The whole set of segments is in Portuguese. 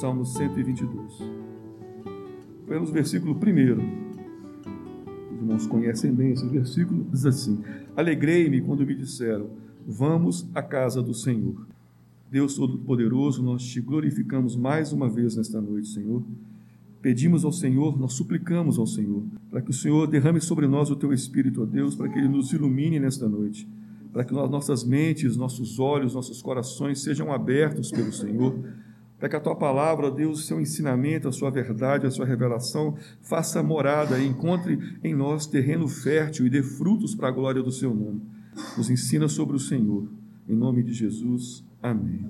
Salmo 122. Vemos o versículo primeiro. Os irmãos conhecem bem esse versículo, diz assim: Alegrei-me quando me disseram, vamos à casa do Senhor. Deus Todo-Poderoso, nós te glorificamos mais uma vez nesta noite, Senhor. Pedimos ao Senhor, nós suplicamos ao Senhor, para que o Senhor derrame sobre nós o teu Espírito, ó Deus, para que ele nos ilumine nesta noite, para que nossas mentes, nossos olhos, nossos corações sejam abertos pelo Senhor, para que a tua palavra, Deus, o seu ensinamento, a sua verdade, a sua revelação, faça morada e encontre em nós terreno fértil e dê frutos para a glória do seu nome. Nos ensina sobre o Senhor. Em nome de Jesus. Amém.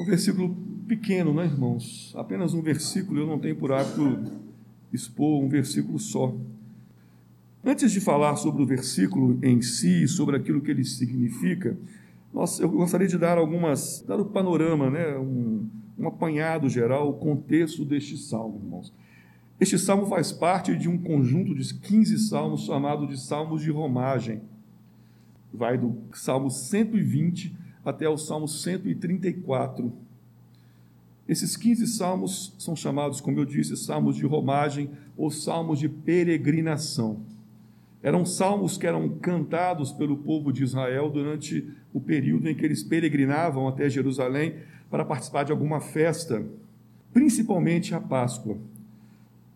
Um versículo pequeno, né, irmãos? Apenas um versículo, eu não tenho por hábito expor um versículo só. Antes de falar sobre o versículo em si, sobre aquilo que ele significa, nós, eu gostaria de dar algumas, dar o panorama, né, um, um apanhado geral, o contexto deste salmo, irmãos. Este salmo faz parte de um conjunto de 15 salmos chamado de salmos de romagem. Vai do salmo 120 até o salmo 134 esses 15 salmos são chamados, como eu disse, salmos de romagem ou salmos de peregrinação. Eram salmos que eram cantados pelo povo de Israel durante o período em que eles peregrinavam até Jerusalém para participar de alguma festa, principalmente a Páscoa.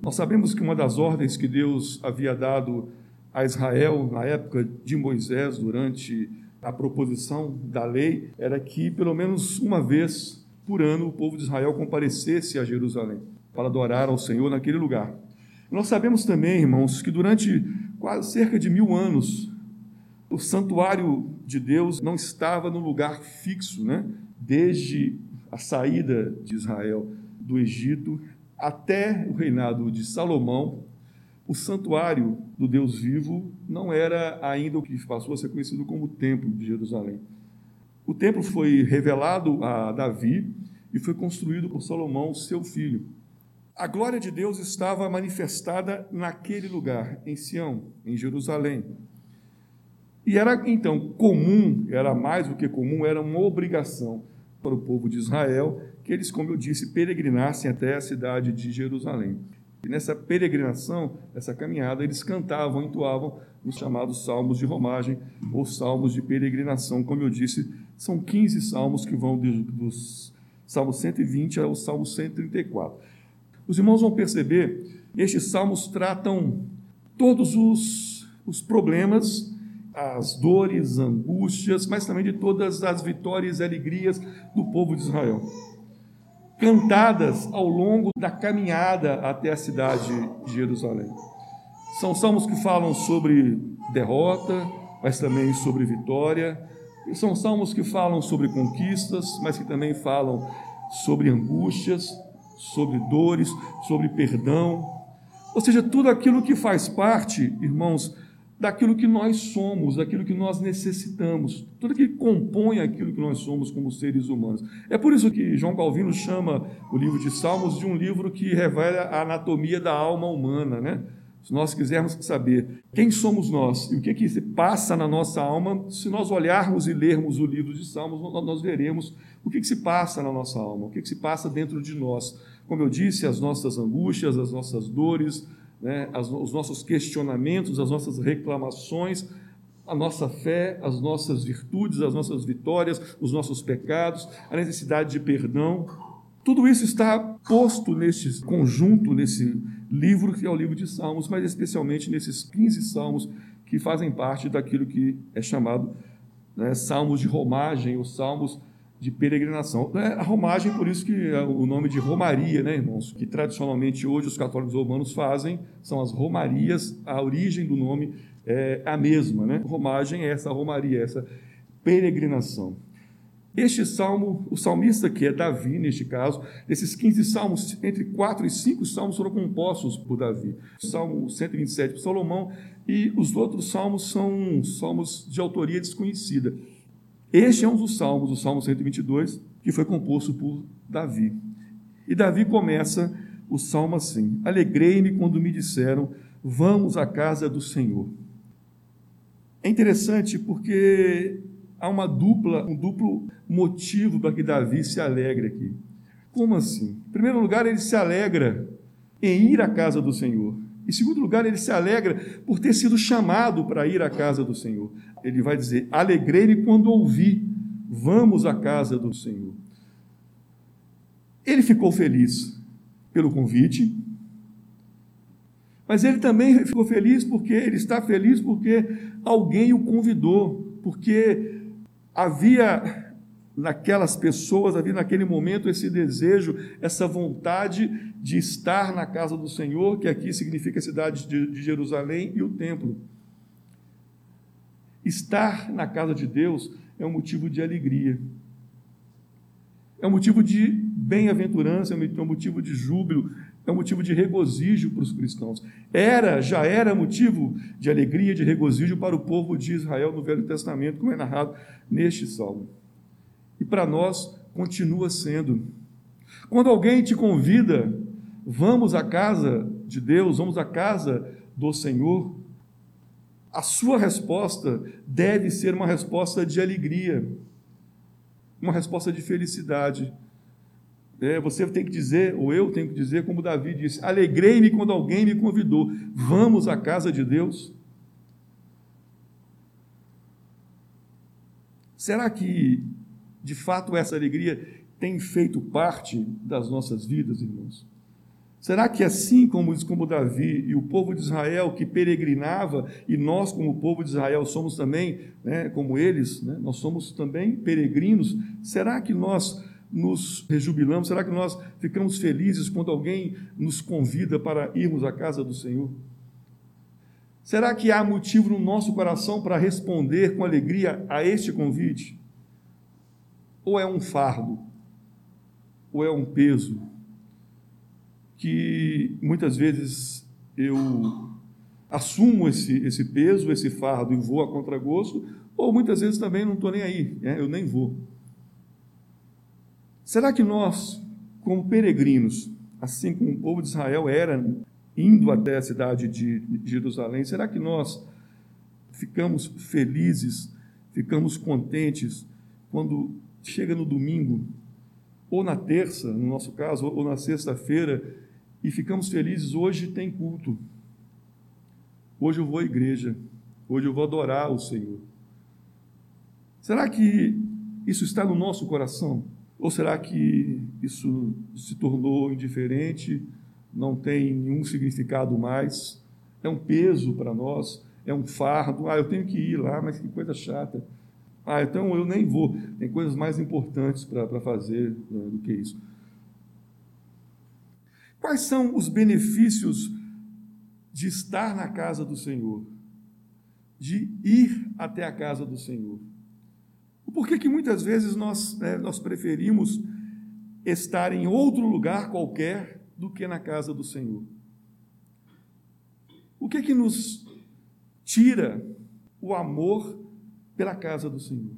Nós sabemos que uma das ordens que Deus havia dado a Israel na época de Moisés, durante a proposição da lei, era que pelo menos uma vez por ano o povo de Israel comparecesse a Jerusalém para adorar ao Senhor naquele lugar. Nós sabemos também, irmãos, que durante quase cerca de mil anos o santuário de Deus não estava no lugar fixo, né? Desde a saída de Israel do Egito até o reinado de Salomão, o santuário do Deus vivo não era ainda o que passou a ser conhecido como o Templo de Jerusalém. O templo foi revelado a Davi e foi construído por Salomão, seu filho. A glória de Deus estava manifestada naquele lugar, em Sião, em Jerusalém. E era então comum, era mais do que comum, era uma obrigação para o povo de Israel que eles, como eu disse, peregrinassem até a cidade de Jerusalém. E nessa peregrinação, nessa caminhada, eles cantavam, entoavam os chamados salmos de romagem ou salmos de peregrinação. Como eu disse, são 15 salmos que vão dos Salmo 120 ao Salmo 134. Os irmãos vão perceber, estes salmos tratam todos os, os problemas, as dores, angústias, mas também de todas as vitórias e alegrias do povo de Israel cantadas ao longo da caminhada até a cidade de Jerusalém. São salmos que falam sobre derrota, mas também sobre vitória. E são salmos que falam sobre conquistas, mas que também falam sobre angústias, sobre dores, sobre perdão. Ou seja, tudo aquilo que faz parte, irmãos, daquilo que nós somos, daquilo que nós necessitamos, tudo que compõe aquilo que nós somos como seres humanos. É por isso que João Calvino chama o livro de Salmos de um livro que revela a anatomia da alma humana, né? Se nós quisermos saber quem somos nós e o que, que se passa na nossa alma, se nós olharmos e lermos o livro de Salmos, nós veremos o que, que se passa na nossa alma, o que, que se passa dentro de nós. Como eu disse, as nossas angústias, as nossas dores, né, as, os nossos questionamentos, as nossas reclamações, a nossa fé, as nossas virtudes, as nossas vitórias, os nossos pecados, a necessidade de perdão. Tudo isso está posto nesse conjunto, nesse livro que é o livro de Salmos, mas especialmente nesses 15 salmos que fazem parte daquilo que é chamado né, salmos de romagem, ou salmos de peregrinação. É a romagem, por isso que é o nome de romaria, né, irmãos? Que tradicionalmente hoje os católicos romanos fazem, são as romarias, a origem do nome é a mesma, né? Romagem é essa romaria, essa peregrinação. Este salmo, o salmista que é Davi, neste caso, esses 15 salmos, entre 4 e 5 salmos foram compostos por Davi. Salmo 127 por Salomão e os outros salmos são salmos de autoria desconhecida. Este é um dos salmos, o Salmo 122, que foi composto por Davi. E Davi começa o salmo assim: Alegrei-me quando me disseram, vamos à casa do Senhor. É interessante porque há uma dupla, um duplo motivo para que Davi se alegre aqui. Como assim? Em primeiro lugar, ele se alegra em ir à casa do Senhor. Em segundo lugar, ele se alegra por ter sido chamado para ir à casa do Senhor. Ele vai dizer: Alegrei-me quando ouvi, vamos à casa do Senhor. Ele ficou feliz pelo convite, mas ele também ficou feliz porque ele está feliz porque alguém o convidou, porque havia naquelas pessoas, havia naquele momento esse desejo, essa vontade de estar na casa do Senhor, que aqui significa a cidade de Jerusalém e o templo. Estar na casa de Deus é um motivo de alegria, é um motivo de bem-aventurança, é um motivo de júbilo, é um motivo de regozijo para os cristãos. Era, já era motivo de alegria, de regozijo para o povo de Israel no Velho Testamento, como é narrado neste salmo. E para nós continua sendo. Quando alguém te convida, vamos à casa de Deus, vamos à casa do Senhor, a sua resposta deve ser uma resposta de alegria, uma resposta de felicidade. É, você tem que dizer, ou eu tenho que dizer, como Davi disse: Alegrei-me quando alguém me convidou. Vamos à casa de Deus. Será que, de fato, essa alegria tem feito parte das nossas vidas, irmãos? Será que assim como, como Davi e o povo de Israel que peregrinava, e nós, como povo de Israel, somos também, né, como eles, né, nós somos também peregrinos, será que nós nos rejubilamos? Será que nós ficamos felizes quando alguém nos convida para irmos à casa do Senhor? Será que há motivo no nosso coração para responder com alegria a este convite? Ou é um fardo? Ou é um peso? Que muitas vezes eu assumo esse, esse peso, esse fardo e vou a contragosto, ou muitas vezes também não estou nem aí, né? eu nem vou. Será que nós, como peregrinos, assim como o povo de Israel era indo até a cidade de Jerusalém, será que nós ficamos felizes, ficamos contentes quando chega no domingo, ou na terça, no nosso caso, ou na sexta-feira, e ficamos felizes, hoje tem culto. Hoje eu vou à igreja, hoje eu vou adorar o Senhor. Será que isso está no nosso coração? Ou será que isso se tornou indiferente, não tem nenhum significado mais? É um peso para nós, é um fardo. Ah, eu tenho que ir lá, mas que coisa chata. Ah, então eu nem vou. Tem coisas mais importantes para fazer né, do que isso. Quais são os benefícios de estar na casa do Senhor? De ir até a casa do Senhor? Por que, que muitas vezes nós, né, nós preferimos estar em outro lugar qualquer do que na casa do Senhor? O que que nos tira o amor pela casa do Senhor?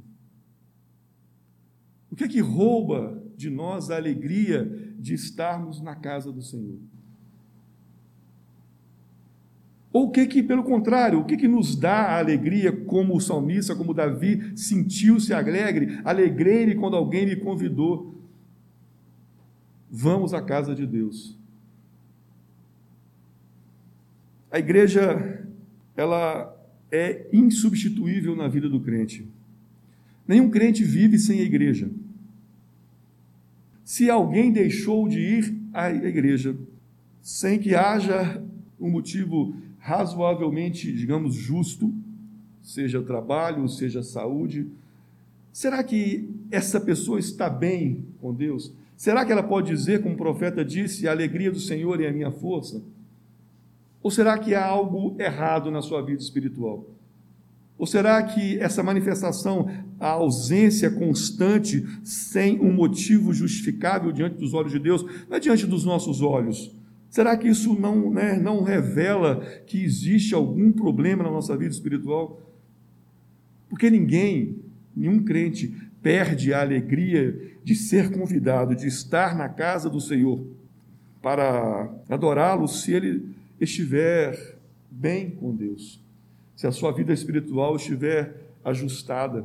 O que que rouba de nós a alegria de estarmos na casa do Senhor? Ou o que que, pelo contrário, o que que nos dá a alegria, como o salmista, como Davi sentiu-se alegre, alegrei-me quando alguém me convidou. Vamos à casa de Deus. A igreja, ela é insubstituível na vida do crente. Nenhum crente vive sem a igreja. Se alguém deixou de ir à igreja sem que haja um motivo razoavelmente, digamos, justo, seja trabalho, seja saúde, será que essa pessoa está bem com Deus? Será que ela pode dizer, como o profeta disse, a alegria do Senhor é a minha força? Ou será que há algo errado na sua vida espiritual? Ou será que essa manifestação, a ausência constante, sem um motivo justificável diante dos olhos de Deus, não é diante dos nossos olhos, Será que isso não, né, não revela que existe algum problema na nossa vida espiritual? Porque ninguém, nenhum crente, perde a alegria de ser convidado, de estar na casa do Senhor para adorá-lo se ele estiver bem com Deus, se a sua vida espiritual estiver ajustada.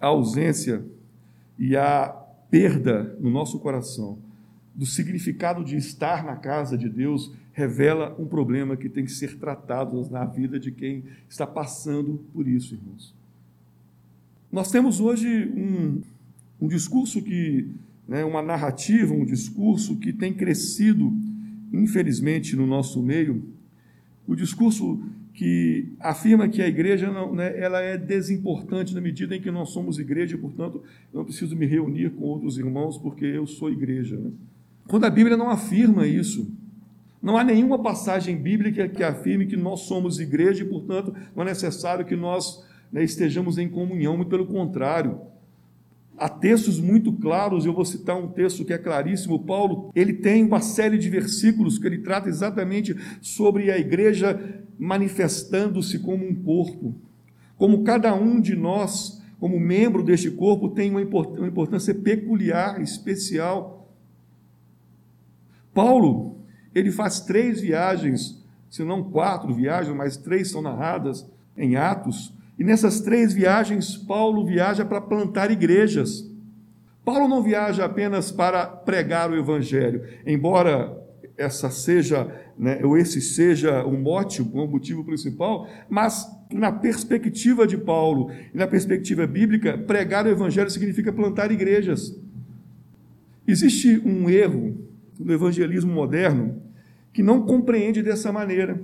A ausência e a perda no nosso coração do significado de estar na casa de Deus revela um problema que tem que ser tratado na vida de quem está passando por isso, irmãos. Nós temos hoje um, um discurso que, né, uma narrativa, um discurso que tem crescido, infelizmente, no nosso meio, o discurso que afirma que a igreja não, né, ela é desimportante na medida em que nós somos igreja portanto, eu não preciso me reunir com outros irmãos porque eu sou igreja. Né? Quando a Bíblia não afirma isso, não há nenhuma passagem bíblica que afirme que nós somos igreja e, portanto, não é necessário que nós né, estejamos em comunhão, muito pelo contrário. Há textos muito claros, eu vou citar um texto que é claríssimo. Paulo, ele tem uma série de versículos que ele trata exatamente sobre a igreja manifestando-se como um corpo. Como cada um de nós, como membro deste corpo, tem uma importância peculiar, especial. Paulo, ele faz três viagens, se não quatro viagens, mas três são narradas em Atos, e nessas três viagens, Paulo viaja para plantar igrejas. Paulo não viaja apenas para pregar o evangelho, embora essa seja, né, ou esse seja o mote, o motivo principal, mas na perspectiva de Paulo e na perspectiva bíblica, pregar o evangelho significa plantar igrejas. Existe um erro no evangelismo moderno que não compreende dessa maneira,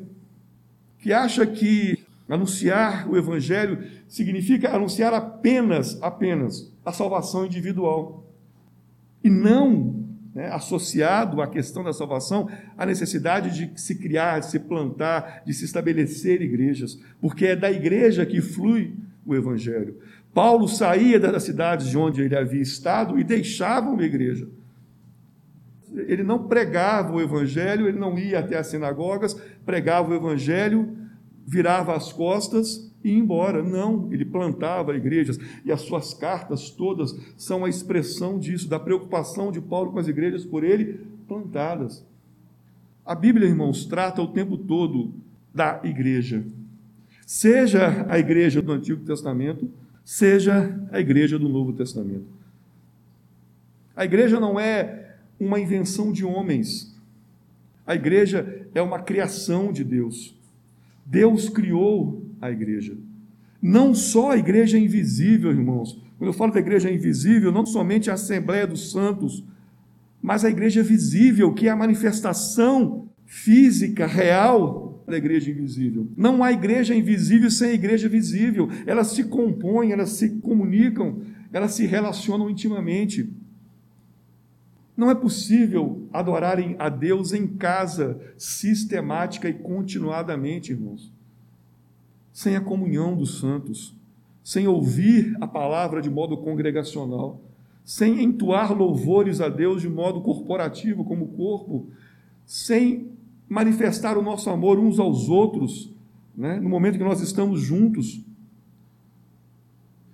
que acha que Anunciar o Evangelho significa anunciar apenas, apenas a salvação individual. E não né, associado à questão da salvação a necessidade de se criar, de se plantar, de se estabelecer igrejas, porque é da igreja que flui o Evangelho. Paulo saía das cidades de onde ele havia estado e deixava uma igreja. Ele não pregava o Evangelho, ele não ia até as sinagogas, pregava o Evangelho virava as costas e ia embora. Não, ele plantava igrejas e as suas cartas todas são a expressão disso, da preocupação de Paulo com as igrejas por ele plantadas. A Bíblia, irmãos, trata o tempo todo da igreja. Seja a igreja do Antigo Testamento, seja a igreja do Novo Testamento. A igreja não é uma invenção de homens. A igreja é uma criação de Deus. Deus criou a igreja. Não só a igreja invisível, irmãos. Quando eu falo da igreja invisível, não somente a Assembleia dos Santos, mas a igreja visível, que é a manifestação física, real da igreja invisível. Não há igreja invisível sem igreja visível. Elas se compõem, elas se comunicam, elas se relacionam intimamente. Não é possível adorarem a Deus em casa, sistemática e continuadamente, irmãos, sem a comunhão dos santos, sem ouvir a palavra de modo congregacional, sem entoar louvores a Deus de modo corporativo, como corpo, sem manifestar o nosso amor uns aos outros, né, no momento que nós estamos juntos,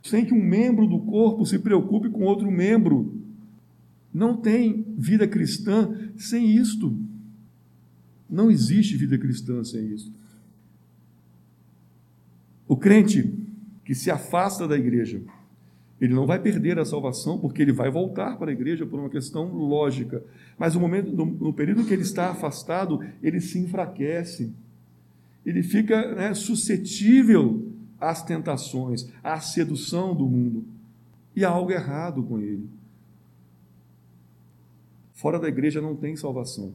sem que um membro do corpo se preocupe com outro membro, não tem vida cristã sem isto. Não existe vida cristã sem isso. O crente que se afasta da igreja, ele não vai perder a salvação, porque ele vai voltar para a igreja por uma questão lógica. Mas no, momento, no período que ele está afastado, ele se enfraquece. Ele fica né, suscetível às tentações, à sedução do mundo. E há algo errado com ele. Fora da igreja não tem salvação.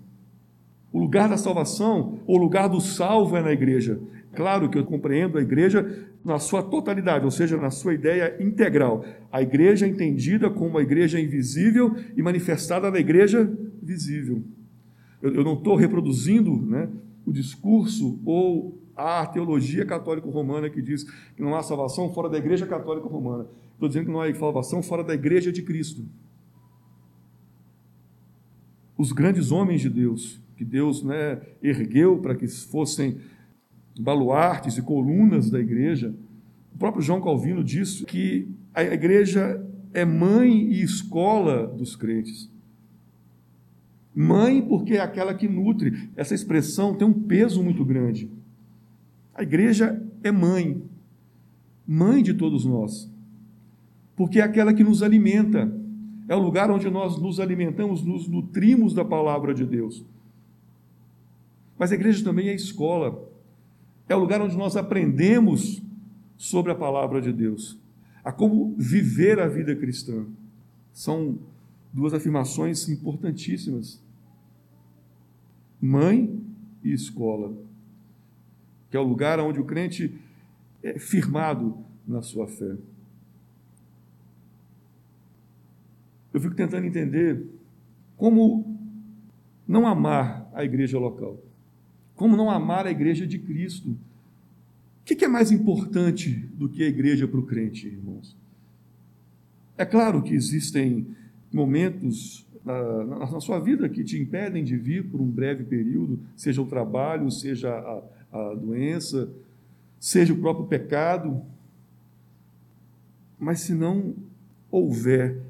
O lugar da salvação, o lugar do salvo é na igreja. Claro que eu compreendo a igreja na sua totalidade, ou seja, na sua ideia integral. A igreja entendida como a igreja invisível e manifestada na igreja visível. Eu, eu não estou reproduzindo né, o discurso ou a teologia católico-romana que diz que não há salvação fora da igreja católica romana. Estou dizendo que não há salvação fora da igreja de Cristo os grandes homens de Deus, que Deus né, ergueu para que fossem baluartes e colunas da igreja. O próprio João Calvino disse que a igreja é mãe e escola dos crentes. Mãe, porque é aquela que nutre. Essa expressão tem um peso muito grande. A igreja é mãe, mãe de todos nós, porque é aquela que nos alimenta, é o lugar onde nós nos alimentamos, nos nutrimos da palavra de Deus. Mas a igreja também é escola, é o lugar onde nós aprendemos sobre a palavra de Deus, a como viver a vida cristã. São duas afirmações importantíssimas. Mãe e escola, que é o lugar onde o crente é firmado na sua fé. Eu fico tentando entender como não amar a igreja local, como não amar a igreja de Cristo. O que é mais importante do que a igreja para o crente, irmãos? É claro que existem momentos na, na, sua vida que te impedem de vir por um breve período, seja o trabalho, seja a, a doença, seja o próprio pecado. Mas se não houver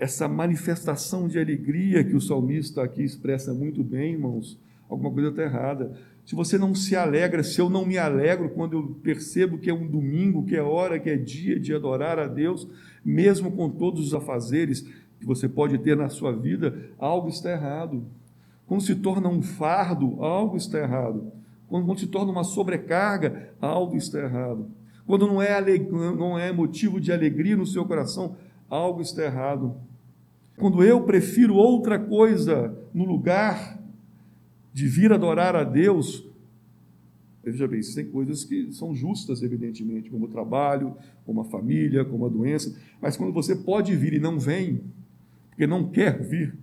essa manifestação de alegria que o salmista aqui expressa muito bem, irmãos, alguma coisa está errada. Se você não se alegra, se eu não me alegro quando eu percebo que é um domingo, que é hora, que é dia de adorar a Deus, mesmo com todos os afazeres que você pode ter na sua vida, algo está errado. Quando se torna um fardo, algo está errado. Quando se torna uma sobrecarga, algo está errado. Quando não é, não é motivo de alegria no seu coração, algo está errado. Quando eu prefiro outra coisa no lugar de vir adorar a Deus, veja bem, tem coisas que são justas, evidentemente, como o trabalho, como a família, como a doença, mas quando você pode vir e não vem, porque não quer vir,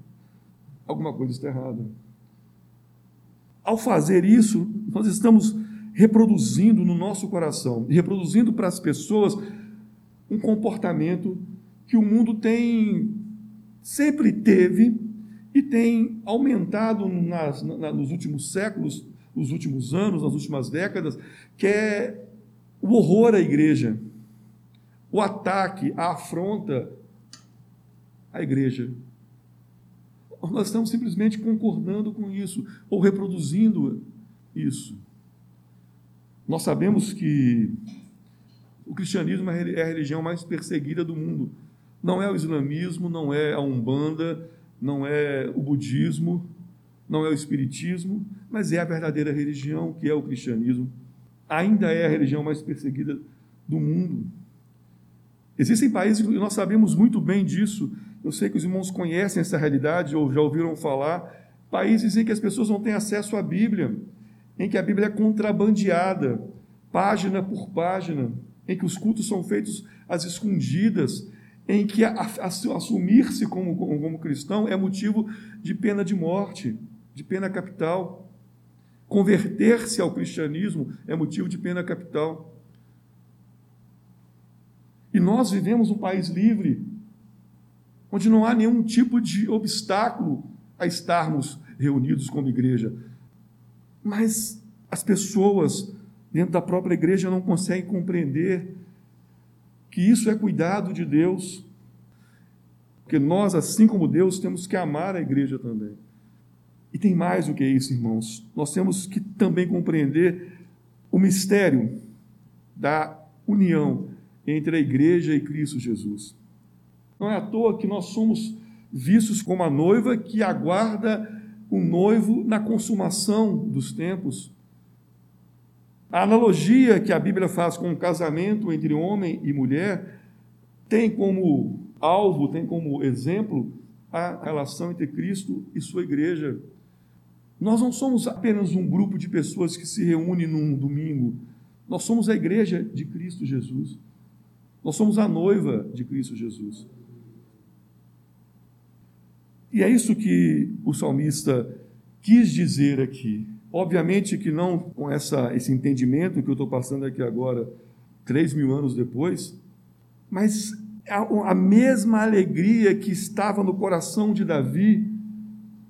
alguma coisa está errada. Ao fazer isso, nós estamos reproduzindo no nosso coração reproduzindo para as pessoas um comportamento que o mundo tem sempre teve e tem aumentado nas, na, nos últimos séculos, nos últimos anos, nas últimas décadas, que é o horror à igreja, o ataque, a afronta à igreja. Nós estamos simplesmente concordando com isso, ou reproduzindo isso. Nós sabemos que o cristianismo é a religião mais perseguida do mundo. Não é o islamismo, não é a umbanda, não é o budismo, não é o espiritismo, mas é a verdadeira religião, que é o cristianismo. Ainda é a religião mais perseguida do mundo. Existem países, e nós sabemos muito bem disso, eu sei que os irmãos conhecem essa realidade ou já ouviram falar, países em que as pessoas não têm acesso à Bíblia, em que a Bíblia é contrabandeada, página por página, em que os cultos são feitos às escondidas, em que assumir-se como, como, cristão é motivo de pena de morte, de pena capital. Converter-se ao cristianismo é motivo de pena capital. E nós vivemos um país livre, onde não há nenhum tipo de obstáculo a estarmos reunidos como igreja. Mas as pessoas dentro da própria igreja não conseguem compreender que isso é cuidado de Deus, porque nós, assim como Deus, temos que amar a igreja também. E tem mais do que isso, irmãos. Nós temos que também compreender o mistério da união entre a igreja e Cristo Jesus. Não é à toa que nós somos vistos como a noiva que aguarda o noivo na consumação dos tempos. A analogia que a Bíblia faz com o casamento entre homem e mulher tem como alvo, tem como exemplo a relação entre Cristo e sua igreja. Nós não somos apenas um grupo de pessoas que se reúne num domingo. Nós somos a igreja de Cristo Jesus. Nós somos a noiva de Cristo Jesus. E é isso que o salmista quis dizer aqui. Obviamente que não com essa, esse entendimento que eu estou passando aqui agora, três mil anos depois, mas a, a mesma alegria que estava no coração de Davi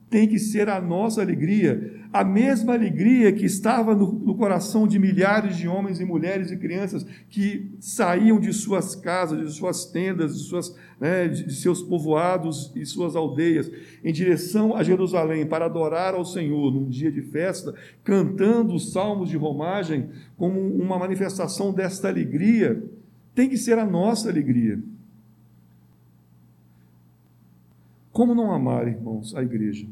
tem que ser a nossa alegria. A mesma alegria que estava no, no, coração de milhares de homens e mulheres e crianças que saíam de suas casas, de suas tendas, de, suas, né, de seus povoados e suas aldeias, em direção a Jerusalém para adorar ao Senhor num dia de festa, cantando os salmos de romagem como uma manifestação desta alegria, tem que ser a nossa alegria. Como não amar, irmãos, a igreja?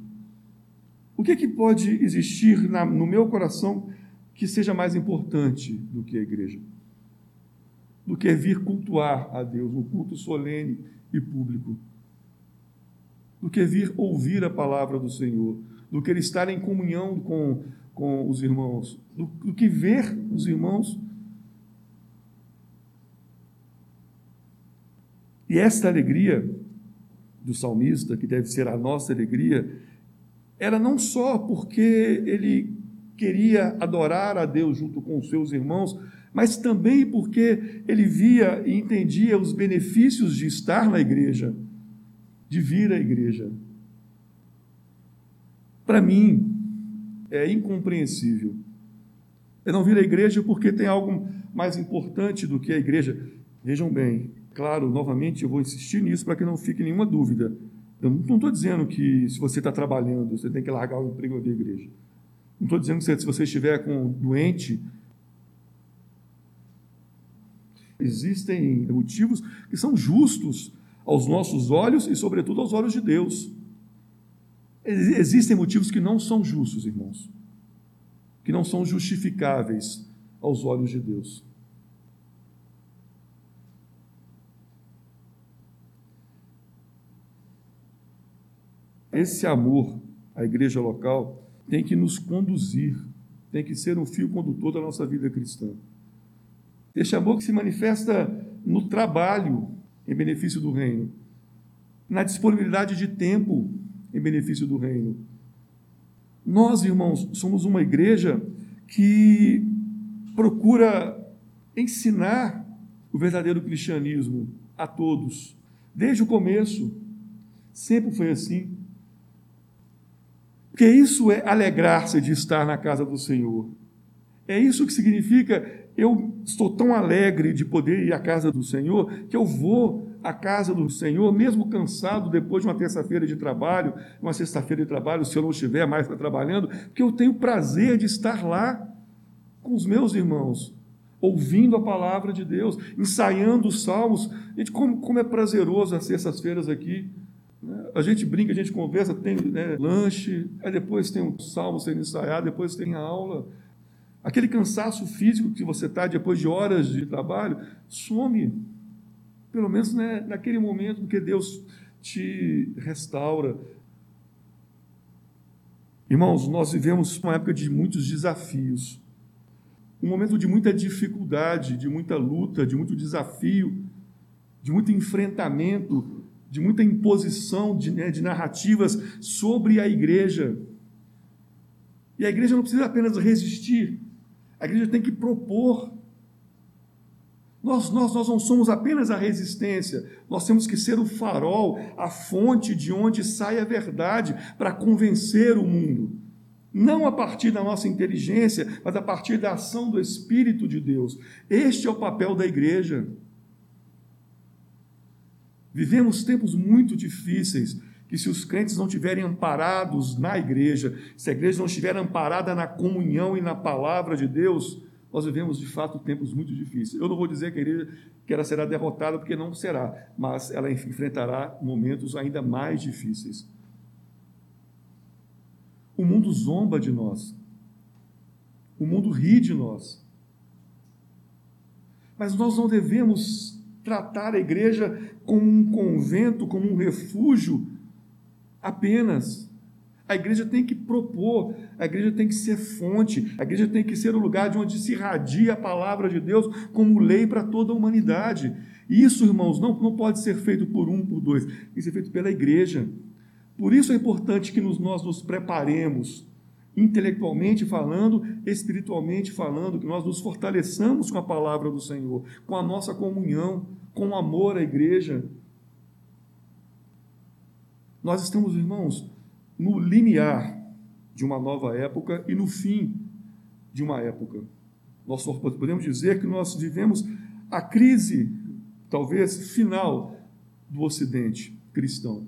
O que, é que pode existir na, no meu coração que seja mais importante do que a igreja? Do que vir cultuar a Deus, um culto solene e público? Do que vir ouvir a palavra do Senhor? Do que estar em comunhão com, com os irmãos? Do, do que ver os irmãos? E esta alegria do salmista, que deve ser a nossa alegria, era não só porque ele queria adorar a Deus junto com os seus irmãos, mas também porque ele via e entendia os benefícios de estar na igreja, de vir à igreja. Para mim, é incompreensível. Eu não vir à igreja porque tem algo mais importante do que a igreja. Vejam bem, claro, novamente eu vou insistir nisso para que não fique nenhuma dúvida. Eu não estou dizendo que se você está trabalhando, você tem que largar o emprego à igreja. Não estou dizendo que se você estiver com doente, existem motivos que são justos aos nossos olhos e, sobretudo, aos olhos de Deus. Existem motivos que não são justos, irmãos, que não são justificáveis aos olhos de Deus. Esse amor à igreja local tem que nos conduzir, tem que ser um fio condutor da nossa vida cristã. Este amor que se manifesta no trabalho em benefício do reino, na disponibilidade de tempo em benefício do reino. Nós, irmãos, somos uma igreja que procura ensinar o verdadeiro cristianismo a todos, desde o começo. Sempre foi assim. Porque isso é alegrar-se de estar na casa do Senhor. É isso que significa eu estou tão alegre de poder ir à casa do Senhor que eu vou à casa do Senhor, mesmo cansado depois de uma terça-feira de trabalho, uma sexta-feira de trabalho, se eu não estiver mais trabalhando, porque eu tenho prazer de estar lá com os meus irmãos, ouvindo a palavra de Deus, ensaiando os salmos. Gente, como, como é prazeroso as sextas-feiras aqui. A gente brinca, a gente conversa, tem né, lanche, aí depois tem um salmo sendo ensaiado, depois tem a aula. Aquele cansaço físico que você está depois de horas de trabalho, some. Pelo menos né, naquele momento, porque Deus te restaura. Irmãos, nós vivemos uma época de muitos desafios, um momento de muita dificuldade, de muita luta, de muito desafio, de muito enfrentamento de muita imposição de, né, de narrativas sobre a igreja. E a igreja não precisa apenas resistir, a igreja tem que propor. Nós, nós, nós não somos apenas a resistência, nós temos que ser o farol, a fonte de onde sai a verdade para convencer o mundo. Não a partir da nossa inteligência, mas a partir da ação do Espírito de Deus. Este é o papel da igreja. Vivemos tempos muito difíceis, que se os crentes não estiverem amparados na igreja, se a igreja não estiver amparada na comunhão e na palavra de Deus, nós vivemos de fato tempos muito difíceis. Eu não vou dizer que a igreja que ela será derrotada, porque não será, mas ela enfrentará momentos ainda mais difíceis. O mundo zomba de nós. O mundo ri de nós. Mas nós não devemos tratar a igreja como um convento, como um refúgio apenas. A igreja tem que propor, a igreja tem que ser fonte, a igreja tem que ser o lugar de onde se irradia a palavra de Deus como lei para toda a humanidade. Isso, irmãos, não, não pode ser feito por um, por dois, tem que ser feito pela igreja. Por isso é importante que nos, nós nos preparemos intelectualmente falando, espiritualmente falando, que nós nos fortaleçamos com a palavra do Senhor, com a nossa comunhão, com o amor à igreja. Nós estamos, irmãos, no limiar de uma nova época e no fim de uma época. Nós podemos dizer que nós vivemos a crise, talvez final, do Ocidente cristão.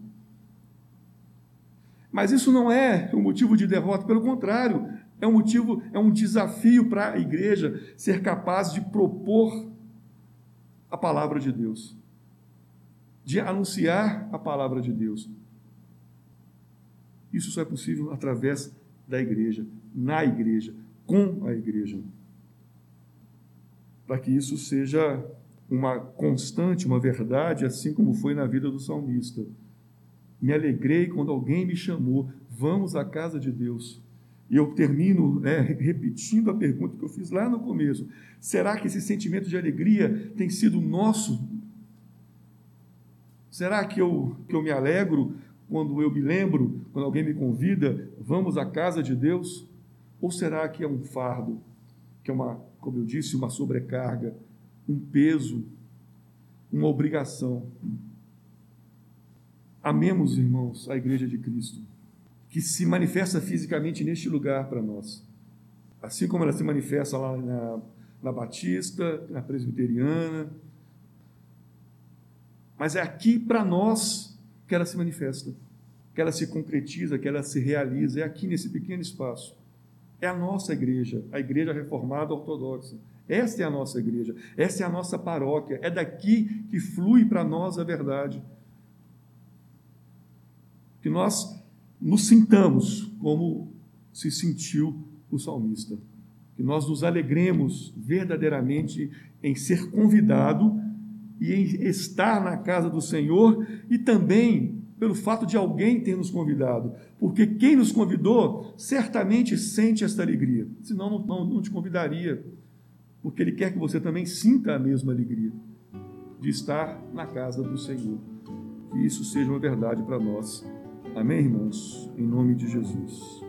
Mas isso não é um motivo de derrota, pelo contrário, é um motivo, é um desafio para a igreja ser capaz de propor a palavra de Deus, de anunciar a palavra de Deus. Isso só é possível através da igreja, na igreja, com a igreja. Para que isso seja uma constante, uma verdade, assim como foi na vida do salmista. Me alegrei quando alguém me chamou, vamos à casa de Deus. E eu termino né, repetindo a pergunta que eu fiz lá no começo: será que esse sentimento de alegria tem sido nosso? Será que eu, que eu me alegro quando eu me lembro, quando alguém me convida, vamos à casa de Deus? Ou será que é um fardo, que é uma, como eu disse, uma sobrecarga, um peso, uma obrigação? Amemos, irmãos, a Igreja de Cristo, que se manifesta fisicamente neste lugar para nós. Assim como ela se manifesta lá na, na Batista, na Presbiteriana. Mas é aqui para nós que ela se manifesta, que ela se concretiza, que ela se realiza. É aqui nesse pequeno espaço. É a nossa igreja, a igreja reformada ortodoxa. Esta é a nossa igreja, essa é a nossa paróquia. É daqui que flui para nós a verdade. Que nós nos sintamos como se sentiu o salmista. Que nós nos alegremos verdadeiramente em ser convidado e em estar na casa do Senhor e também pelo fato de alguém ter nos convidado, porque quem nos convidou certamente sente esta alegria, senão não, não, não te convidaria, porque Ele quer que você também sinta a mesma alegria de estar na casa do Senhor. Que isso seja uma verdade para nós. Amém, irmãos? Em nome de Jesus.